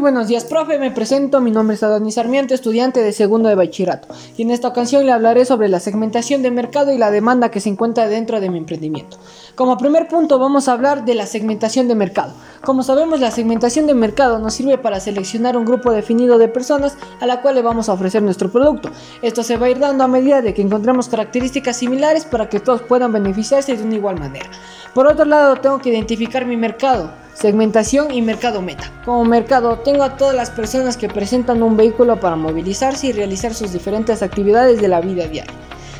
Buenos días, profe. Me presento. Mi nombre es Adonis Sarmiento, estudiante de segundo de bachillerato. Y en esta ocasión le hablaré sobre la segmentación de mercado y la demanda que se encuentra dentro de mi emprendimiento. Como primer punto, vamos a hablar de la segmentación de mercado. Como sabemos, la segmentación de mercado nos sirve para seleccionar un grupo definido de personas a la cual le vamos a ofrecer nuestro producto. Esto se va a ir dando a medida de que encontremos características similares para que todos puedan beneficiarse de una igual manera. Por otro lado, tengo que identificar mi mercado Segmentación y mercado meta. Como mercado tengo a todas las personas que presentan un vehículo para movilizarse y realizar sus diferentes actividades de la vida diaria.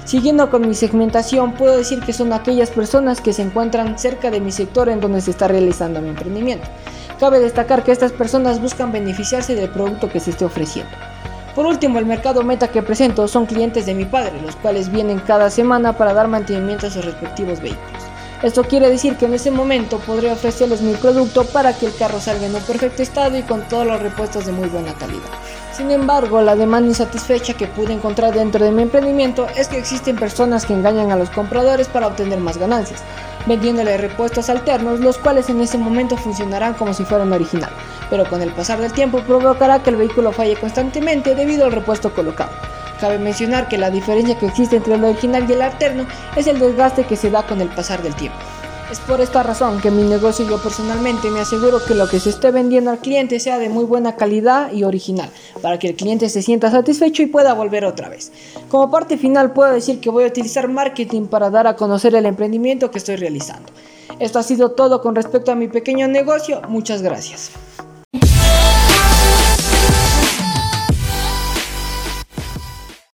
Siguiendo con mi segmentación, puedo decir que son aquellas personas que se encuentran cerca de mi sector en donde se está realizando mi emprendimiento. Cabe destacar que estas personas buscan beneficiarse del producto que se esté ofreciendo. Por último, el mercado meta que presento son clientes de mi padre, los cuales vienen cada semana para dar mantenimiento a sus respectivos vehículos. Esto quiere decir que en ese momento podré ofrecerles mi producto para que el carro salga en un perfecto estado y con todos los repuestos de muy buena calidad. Sin embargo, la demanda insatisfecha que pude encontrar dentro de mi emprendimiento es que existen personas que engañan a los compradores para obtener más ganancias, vendiéndole repuestos alternos, los cuales en ese momento funcionarán como si fueran original, pero con el pasar del tiempo provocará que el vehículo falle constantemente debido al repuesto colocado. Cabe mencionar que la diferencia que existe entre el original y el alterno es el desgaste que se da con el pasar del tiempo. Es por esta razón que mi negocio yo personalmente me aseguro que lo que se esté vendiendo al cliente sea de muy buena calidad y original, para que el cliente se sienta satisfecho y pueda volver otra vez. Como parte final puedo decir que voy a utilizar marketing para dar a conocer el emprendimiento que estoy realizando. Esto ha sido todo con respecto a mi pequeño negocio, muchas gracias.